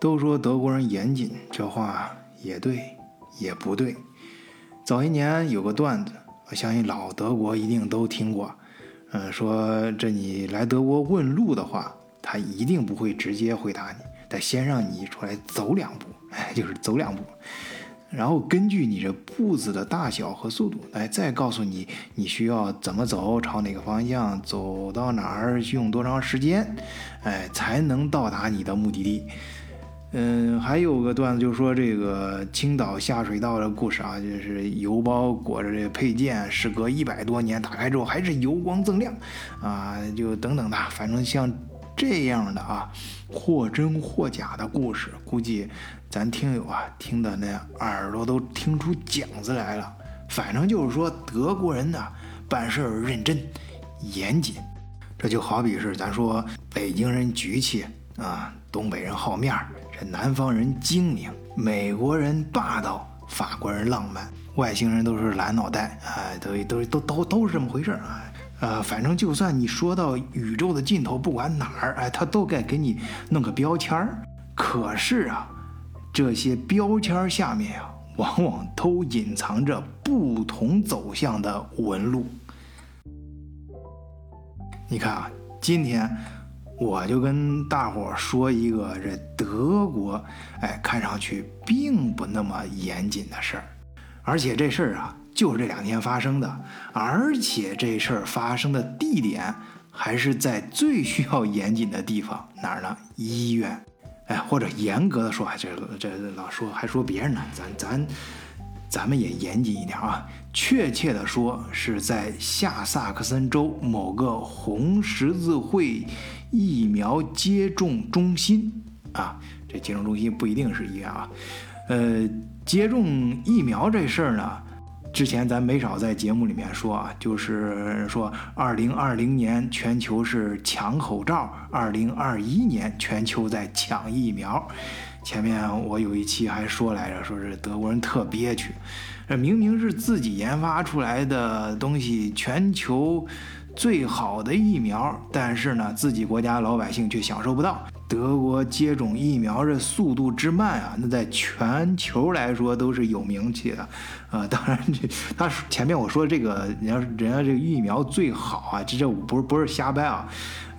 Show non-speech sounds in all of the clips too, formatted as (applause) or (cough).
都说德国人严谨，这话也对，也不对。早一年有个段子，我相信老德国一定都听过。嗯，说这你来德国问路的话，他一定不会直接回答你，得先让你出来走两步，哎，(laughs) 就是走两步，然后根据你这步子的大小和速度，哎，再告诉你你需要怎么走，朝哪个方向走到哪儿，用多长时间，哎，才能到达你的目的地。嗯，还有个段子，就是说这个青岛下水道的故事啊，就是油包裹着这个配件，时隔一百多年，打开之后还是油光锃亮，啊，就等等的，反正像这样的啊，或真或假的故事，估计咱听友啊听的那耳朵都听出茧子来了。反正就是说德国人呢办事认真严谨，这就好比是咱说北京人局气啊，东北人好面儿。南方人精明，美国人霸道，法国人浪漫，外星人都是蓝脑袋，哎，都都都都都是这么回事儿啊！呃，反正就算你说到宇宙的尽头，不管哪儿，哎，他都该给你弄个标签儿。可是啊，这些标签下面啊，往往都隐藏着不同走向的纹路。你看啊，今天。我就跟大伙说一个这德国，哎，看上去并不那么严谨的事儿，而且这事儿啊，就是这两天发生的，而且这事儿发生的地点还是在最需要严谨的地方，哪儿呢？医院，哎，或者严格的说，这这老说还说别人呢，咱咱咱们也严谨一点啊，确切的说是在下萨克森州某个红十字会。疫苗接种中心啊，这接种中心不一定是医院啊。呃，接种疫苗这事儿呢，之前咱没少在节目里面说啊，就是说，二零二零年全球是抢口罩，二零二一年全球在抢疫苗。前面我有一期还说来着，说是德国人特憋屈，这明明是自己研发出来的东西，全球。最好的疫苗，但是呢，自己国家老百姓却享受不到。德国接种疫苗这速度之慢啊，那在全球来说都是有名气的。啊，当然这他前面我说这个，人家人家这个疫苗最好啊，这这不是不是瞎掰啊。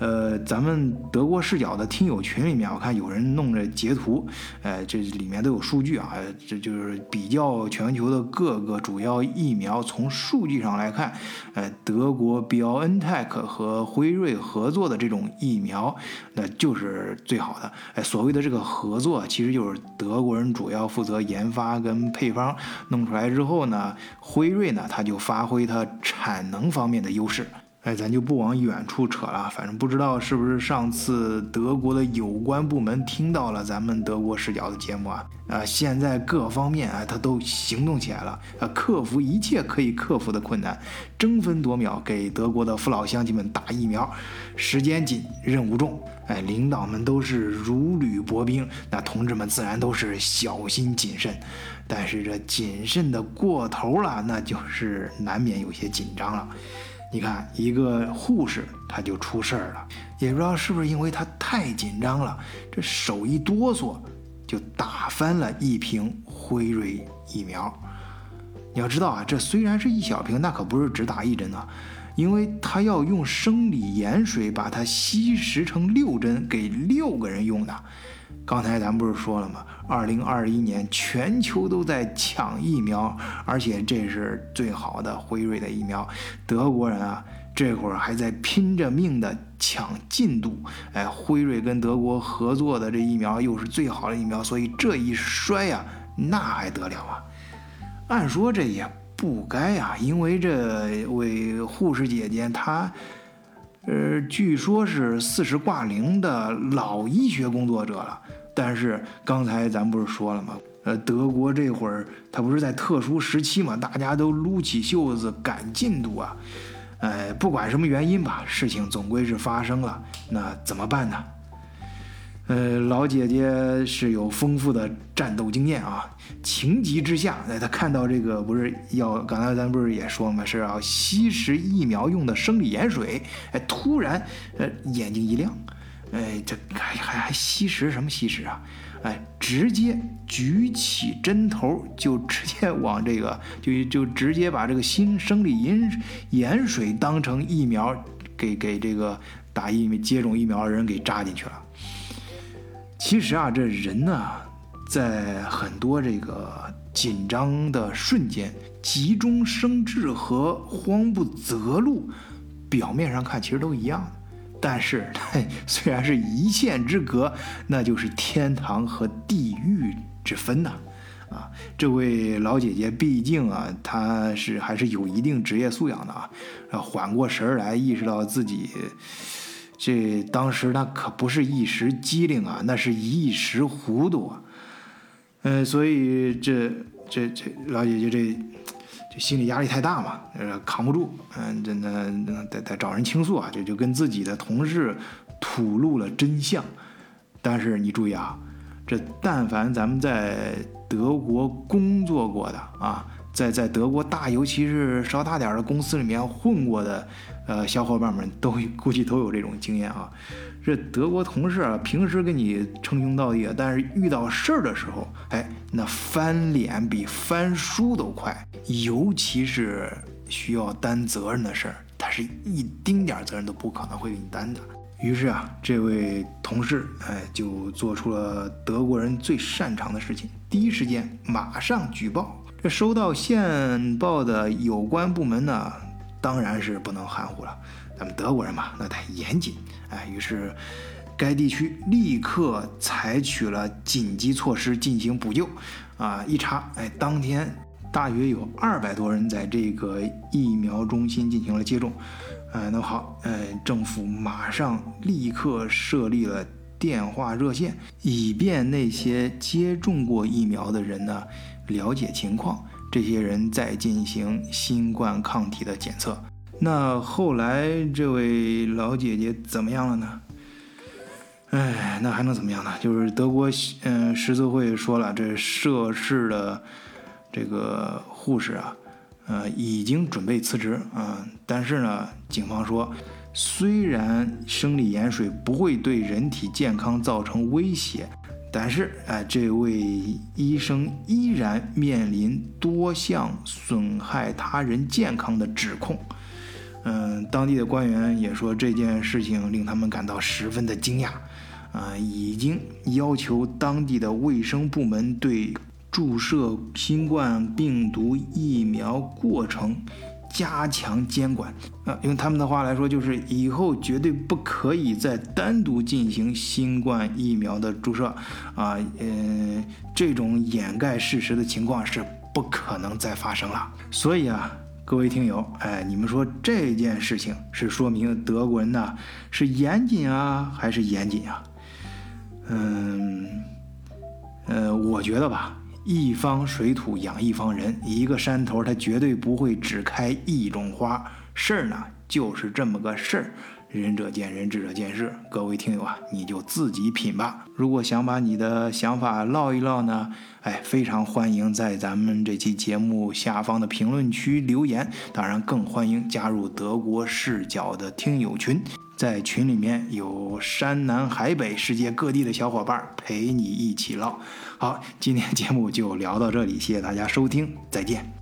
呃，咱们德国视角的听友群里面，我看有人弄着截图，呃，这里面都有数据啊，这就是比较全球的各个主要疫苗，从数据上来看，呃，德国 BioNTech 和辉瑞合作的这种疫苗，那就是最好的。哎，所谓的这个合作，其实就是德国人主要负责研发跟配方，弄出来之后呢，辉瑞呢，它就发挥它产能方面的优势。哎，咱就不往远处扯了，反正不知道是不是上次德国的有关部门听到了咱们德国视角的节目啊？啊，现在各方面啊，他都行动起来了，啊，克服一切可以克服的困难，争分夺秒给德国的父老乡亲们打疫苗，时间紧，任务重，哎，领导们都是如履薄冰，那同志们自然都是小心谨慎，但是这谨慎的过头了，那就是难免有些紧张了。你看，一个护士他就出事儿了，也不知道是不是因为他太紧张了，这手一哆嗦，就打翻了一瓶辉瑞疫苗。你要知道啊，这虽然是一小瓶，那可不是只打一针啊，因为他要用生理盐水把它稀释成六针，给六个人用的。刚才咱不是说了吗？二零二一年全球都在抢疫苗，而且这是最好的辉瑞的疫苗。德国人啊，这会儿还在拼着命的抢进度。哎，辉瑞跟德国合作的这疫苗又是最好的疫苗，所以这一摔呀，那还得了啊？按说这也不该啊，因为这位护士姐姐她。呃，据说是四十挂零的老医学工作者了，但是刚才咱不是说了吗？呃，德国这会儿他不是在特殊时期嘛，大家都撸起袖子赶进度啊。哎，不管什么原因吧，事情总归是发生了，那怎么办呢？呃，老姐姐是有丰富的战斗经验啊，情急之下，哎，她看到这个不是要，刚才咱不是也说嘛，是要吸食疫苗用的生理盐水，哎，突然，呃，眼睛一亮，哎，这还还还吸食什么吸食啊？哎，直接举起针头就直接往这个就就直接把这个新生理盐盐水当成疫苗给给这个打疫苗接种疫苗的人给扎进去了。其实啊，这人呢，在很多这个紧张的瞬间，急中生智和慌不择路，表面上看其实都一样的。但是，(laughs) 虽然是一线之隔，那就是天堂和地狱之分呐！啊，这位老姐姐毕竟啊，她是还是有一定职业素养的啊，缓过神来，意识到自己这当时那可不是一时机灵啊，那是一时糊涂啊。嗯，所以这这这老姐姐这。这心理压力太大嘛，呃，扛不住，嗯，这那得得找人倾诉啊，就就跟自己的同事吐露了真相。但是你注意啊，这但凡咱们在德国工作过的啊，在在德国大，尤其是稍大点的公司里面混过的，呃，小伙伴们都 (laughs) 估计都有这种经验啊。这德国同事啊，平时跟你称兄道弟，但是遇到事儿的时候，哎，那翻脸比翻书都快。尤其是需要担责任的事儿，他是一丁点责任都不可能会给你担的。于是啊，这位同事哎，就做出了德国人最擅长的事情，第一时间马上举报。这收到线报的有关部门呢，当然是不能含糊了。咱们德国人嘛，那太严谨。哎，于是该地区立刻采取了紧急措施进行补救。啊，一查，哎，当天大约有二百多人在这个疫苗中心进行了接种。哎，那好，哎，政府马上立刻设立了电话热线，以便那些接种过疫苗的人呢了解情况，这些人再进行新冠抗体的检测。那后来这位老姐姐怎么样了呢？哎，那还能怎么样呢？就是德国嗯十字会说了，这涉事的这个护士啊，呃，已经准备辞职啊。但是呢，警方说，虽然生理盐水不会对人体健康造成威胁，但是哎，这位医生依然面临多项损害他人健康的指控。嗯，当地的官员也说这件事情令他们感到十分的惊讶，啊，已经要求当地的卫生部门对注射新冠病毒疫苗过程加强监管。啊，用他们的话来说，就是以后绝对不可以再单独进行新冠疫苗的注射，啊，嗯，这种掩盖事实的情况是不可能再发生了。所以啊。各位听友，哎，你们说这件事情是说明德国人呢是严谨啊，还是严谨啊？嗯，呃，我觉得吧，一方水土养一方人，一个山头它绝对不会只开一种花。事儿呢就是这么个事儿，仁者见仁，智者见智。各位听友啊，你就自己品吧。如果想把你的想法唠一唠呢？哎，非常欢迎在咱们这期节目下方的评论区留言，当然更欢迎加入德国视角的听友群，在群里面有山南海北、世界各地的小伙伴陪你一起唠。好，今天节目就聊到这里，谢谢大家收听，再见。